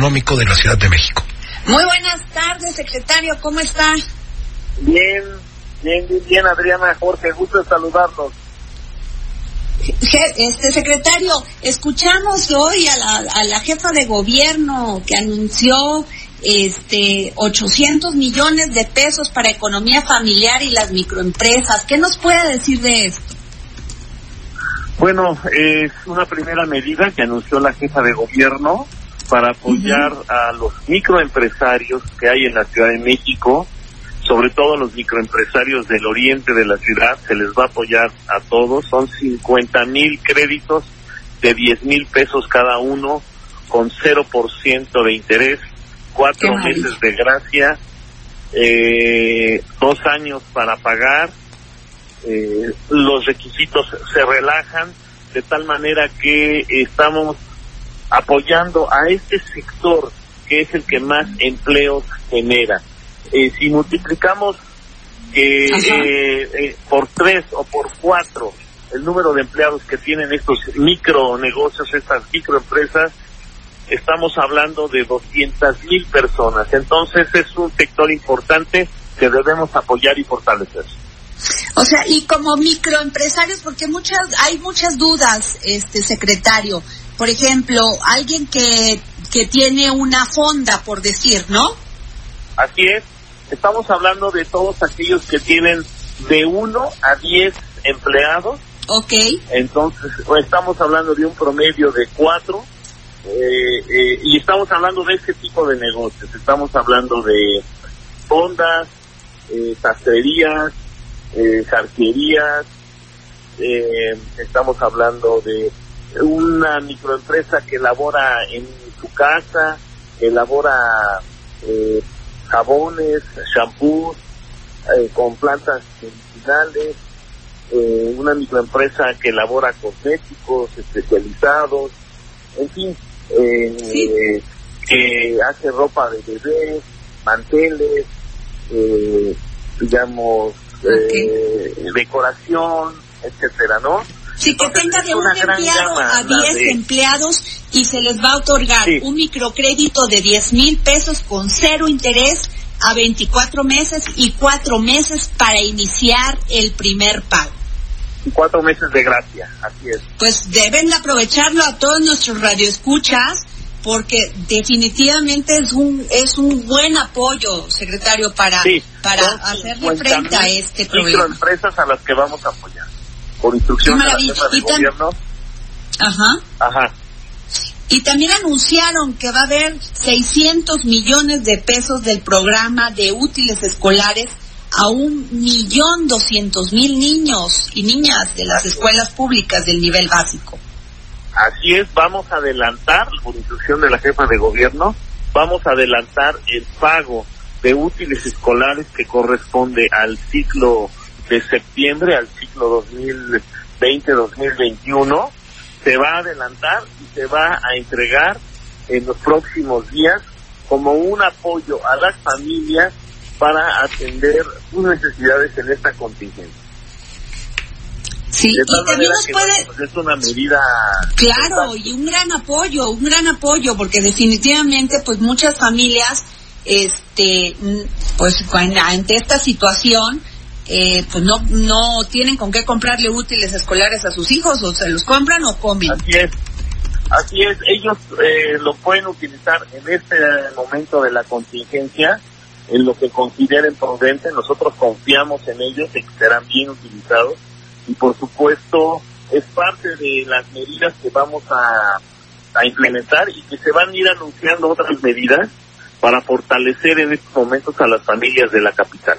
Económico de la Ciudad de México. Muy buenas tardes, secretario, ¿cómo está? Bien, bien, bien, Adriana, Jorge, gusto saludarlos. Este secretario, escuchamos hoy a la, a la jefa de gobierno que anunció este 800 millones de pesos para economía familiar y las microempresas. ¿Qué nos puede decir de esto? Bueno, es una primera medida que anunció la jefa de gobierno para apoyar a los microempresarios que hay en la Ciudad de México, sobre todo los microempresarios del oriente de la ciudad, se les va a apoyar a todos, son 50 mil créditos de 10 mil pesos cada uno, con 0% de interés, cuatro meses de gracia, eh, dos años para pagar, eh, los requisitos se relajan de tal manera que estamos apoyando a este sector que es el que más empleos genera. Eh, si multiplicamos eh, eh, por tres o por cuatro el número de empleados que tienen estos micronegocios, estas microempresas, estamos hablando de 200 mil personas. Entonces es un sector importante que debemos apoyar y fortalecer. O sea, y como microempresarios, porque muchas, hay muchas dudas, este secretario. Por ejemplo, alguien que, que tiene una fonda, por decir, ¿no? Así es. Estamos hablando de todos aquellos que tienen de 1 a 10 empleados. Ok. Entonces, estamos hablando de un promedio de 4. Eh, eh, y estamos hablando de este tipo de negocios. Estamos hablando de fondas, eh, sastrerías, eh, jarquerías, eh, estamos hablando de una microempresa que elabora en su casa, elabora eh, jabones, shampoos, eh, con plantas medicinales, eh, una microempresa que elabora cosméticos especializados, en fin, eh, Sí. que hace ropa de bebés, manteles, eh, digamos, eh, decoración, etcétera, ¿no? Sí, que Entonces, tenga de un empleado a la 10 de- empleados y se les va a otorgar Sí. un microcrédito de 10 mil pesos con cero interés a 24 meses y cuatro meses para iniciar el primer pago. cuatro meses de gracia, así es. Pues deben de aprovecharlo a todos nuestros radioescuchas porque definitivamente es un es un buen apoyo, secretario, para Sí, para hacerle 50 frente a este problema. Microempresas a las que vamos a apoyar. Por instrucción de la jefa de tan- gobierno. Ajá. Ajá. Y también anunciaron que va a haber 600 millones de pesos del programa de útiles escolares a un millón doscientos mil niños y niñas de las escuelas públicas del nivel básico. Así es, vamos a adelantar, por instrucción de la jefa de gobierno, vamos a adelantar el pago de útiles escolares que corresponde al ciclo de septiembre, al ciclo 2020-2021. Se va a adelantar y se va a entregar en los próximos días como un apoyo a las familias para atender sus necesidades en esta contingencia. Sí, y también nos puede, pues es una medida claro, y un gran apoyo, un gran apoyo, porque definitivamente pues muchas familias, este, mm, pues ante esta situación, eh, pues no, no tienen con qué comprarle útiles escolares a sus hijos, o se los compran o comen. Así es, así es. Ellos eh, lo pueden utilizar en este momento de la contingencia, en lo que consideren prudente. Nosotros confiamos en ellos, en que serán bien utilizados. Y por supuesto, es parte de las medidas que vamos a implementar y que se van a ir anunciando otras medidas para fortalecer en estos momentos a las familias de la capital.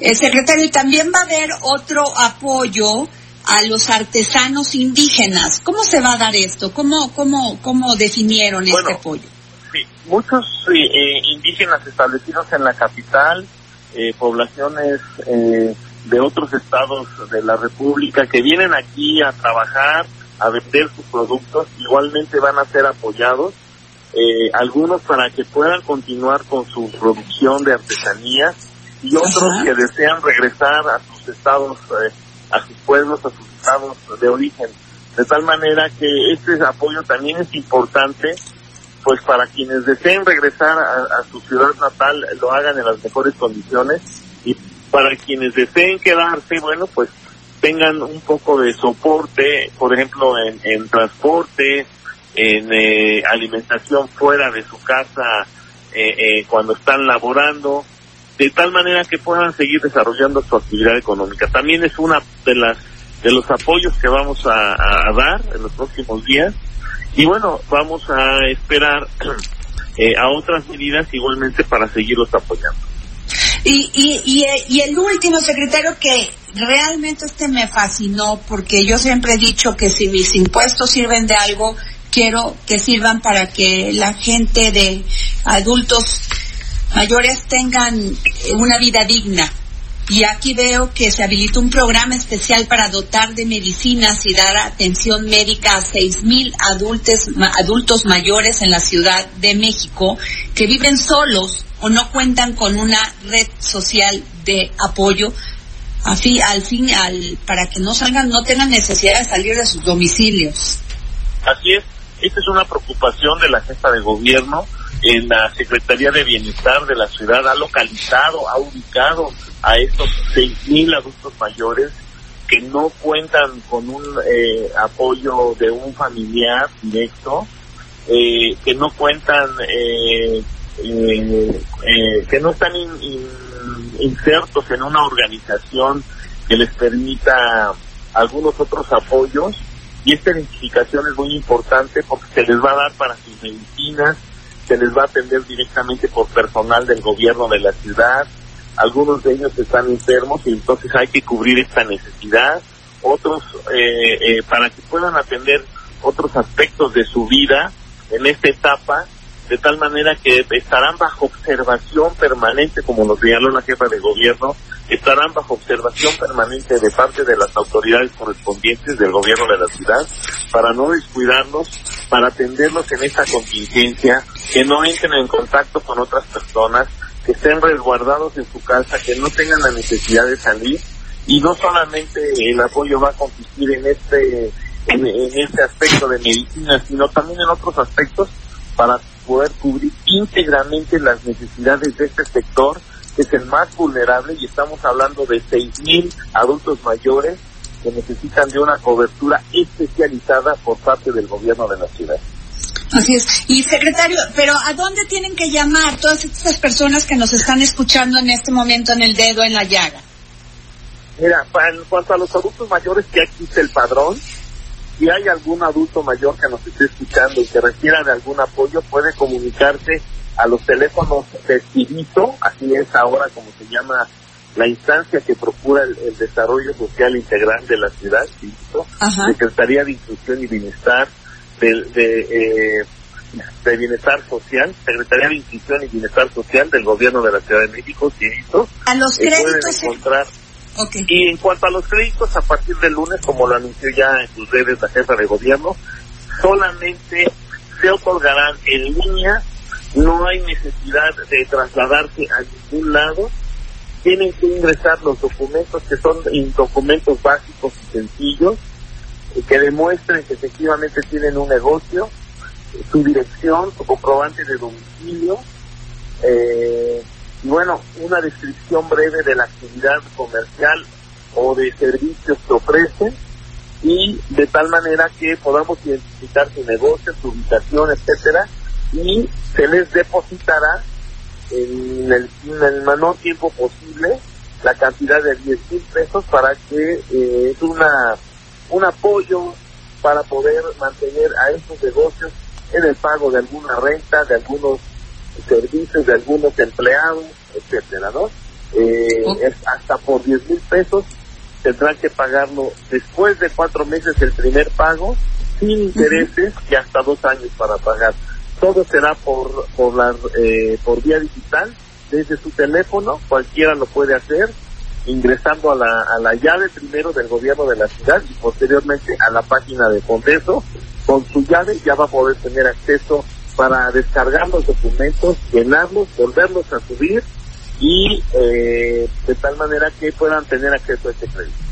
El secretario, y también va a haber otro apoyo a los artesanos indígenas. ¿Cómo se va a dar esto? ¿Cómo, cómo, cómo definieron este apoyo? Sí, muchos eh, indígenas establecidos en la capital, eh, poblaciones eh, de otros estados de la República que vienen aquí a trabajar, a vender sus productos, igualmente van a ser apoyados. Eh, algunos para que puedan continuar con su producción de artesanías y otros que desean regresar a sus estados, eh, a sus pueblos, a sus estados de origen. De tal manera que este apoyo también es importante, pues para quienes deseen regresar a su ciudad natal lo hagan en las mejores condiciones. Y para quienes deseen quedarse, bueno, pues tengan un poco de soporte, por ejemplo, en, transporte, en eh, alimentación fuera de su casa eh, eh, cuando están laborando, de tal manera que puedan seguir desarrollando su actividad económica. También es una de las de los apoyos que vamos a, dar en los próximos días y bueno, vamos a esperar a otras medidas igualmente para seguirlos apoyando. Y, y, y, el último secretario que realmente este me fascinó porque yo siempre he dicho que si mis impuestos sirven de algo, quiero que sirvan para que la gente de adultos mayores tengan una vida digna. Y aquí veo que se habilita un programa especial para dotar de medicinas y dar atención médica a seis mil adultos, adultos mayores en la Ciudad de México que viven solos o no cuentan con una red social de apoyo al fin al para que no salgan no tengan necesidad de salir de sus domicilios así es esta es una preocupación de la jefa de gobierno en la Secretaría de Bienestar de la ciudad ha localizado ha ubicado a estos seis mil adultos mayores que no cuentan con un eh, apoyo de un familiar directo eh, que no cuentan eh, eh, eh, que no están insertos en una organización que les permita algunos otros apoyos. Y esta identificación es muy importante porque se les va a dar para sus medicinas, se les va a atender directamente por personal del gobierno de la ciudad, algunos de ellos están enfermos y entonces hay que cubrir esta necesidad, otros eh, eh para que puedan atender otros aspectos de su vida en esta etapa de tal manera que estarán bajo observación permanente, como nos señaló la jefa de gobierno, estarán bajo observación permanente de parte de las autoridades correspondientes del gobierno de la ciudad, para no descuidarlos, para atenderlos en esta contingencia, que no entren en contacto con otras personas, que estén resguardados en su casa, que no tengan la necesidad de salir, y no solamente el apoyo va a consistir en este en, en este aspecto de medicina, sino también en otros aspectos para poder cubrir íntegramente las necesidades de este sector, que es el más vulnerable, y estamos hablando de 6.000 adultos mayores que necesitan de una cobertura especializada por parte del gobierno de la ciudad. Así es. Y secretario, pero ¿a dónde tienen que llamar todas estas personas que nos están escuchando en este momento en el dedo en la llaga? Mira, en cuanto a los adultos mayores, que aquí está el padrón, si hay algún adulto mayor que nos esté escuchando y que requiera de algún apoyo, puede comunicarse a los teléfonos de CIVITO, así es ahora como se llama la instancia que procura el, desarrollo social integral de la ciudad, CIVITO, Secretaría de Inclusión y Bienestar, de, eh, de, Bienestar Social, Secretaría de Inclusión y Bienestar Social del Gobierno de la Ciudad de México, CIVITO. A los créditos. encontrar y en cuanto a los créditos, a partir del lunes, como lo anunció ya en sus redes la jefa de gobierno, solamente se otorgarán en línea, no hay necesidad de trasladarse a ningún lado, tienen que ingresar los documentos que son documentos básicos y sencillos, eh, que demuestren que efectivamente tienen un negocio, su dirección, su comprobante de domicilio, eh, y bueno, una descripción breve de la actividad comercial o de servicios que ofrecen y de tal manera que podamos identificar su negocio, su ubicación, etcétera, y se les depositará en el, menor tiempo posible la cantidad de 10 mil pesos para que eh, es una un apoyo para poder mantener a estos negocios en el pago de alguna renta, de algunos servicios de algunos empleados, etcétera, ¿no? Eh, Es hasta por 10 mil pesos tendrán que pagarlo después de cuatro meses el primer pago, sin intereses y hasta dos años para pagar. Todo será por, por, la, eh, por vía digital, desde su teléfono, cualquiera lo puede hacer, ingresando a la, a la llave primero del gobierno de la ciudad y posteriormente a la página de Fondeso. Con su llave ya va a poder tener acceso para descargar los documentos, llenarlos, volverlos a subir y eh, de tal manera que puedan tener acceso a este crédito.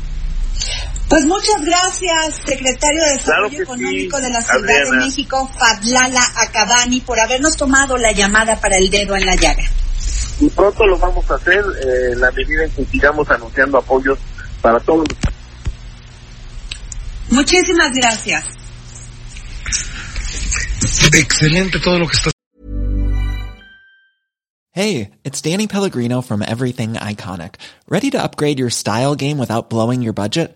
Pues muchas gracias, secretario de Desarrollo Económico de la Ciudad de México, Fadlala Acabani, por habernos tomado la llamada para el dedo en la llaga. Y pronto lo vamos a hacer eh, en la medida en que sigamos anunciando apoyos para todos. Muchísimas gracias. Excelente todo lo que está. Hey, it's Danny Pellegrino from Everything Iconic. ¿Ready to upgrade your style game without blowing your budget?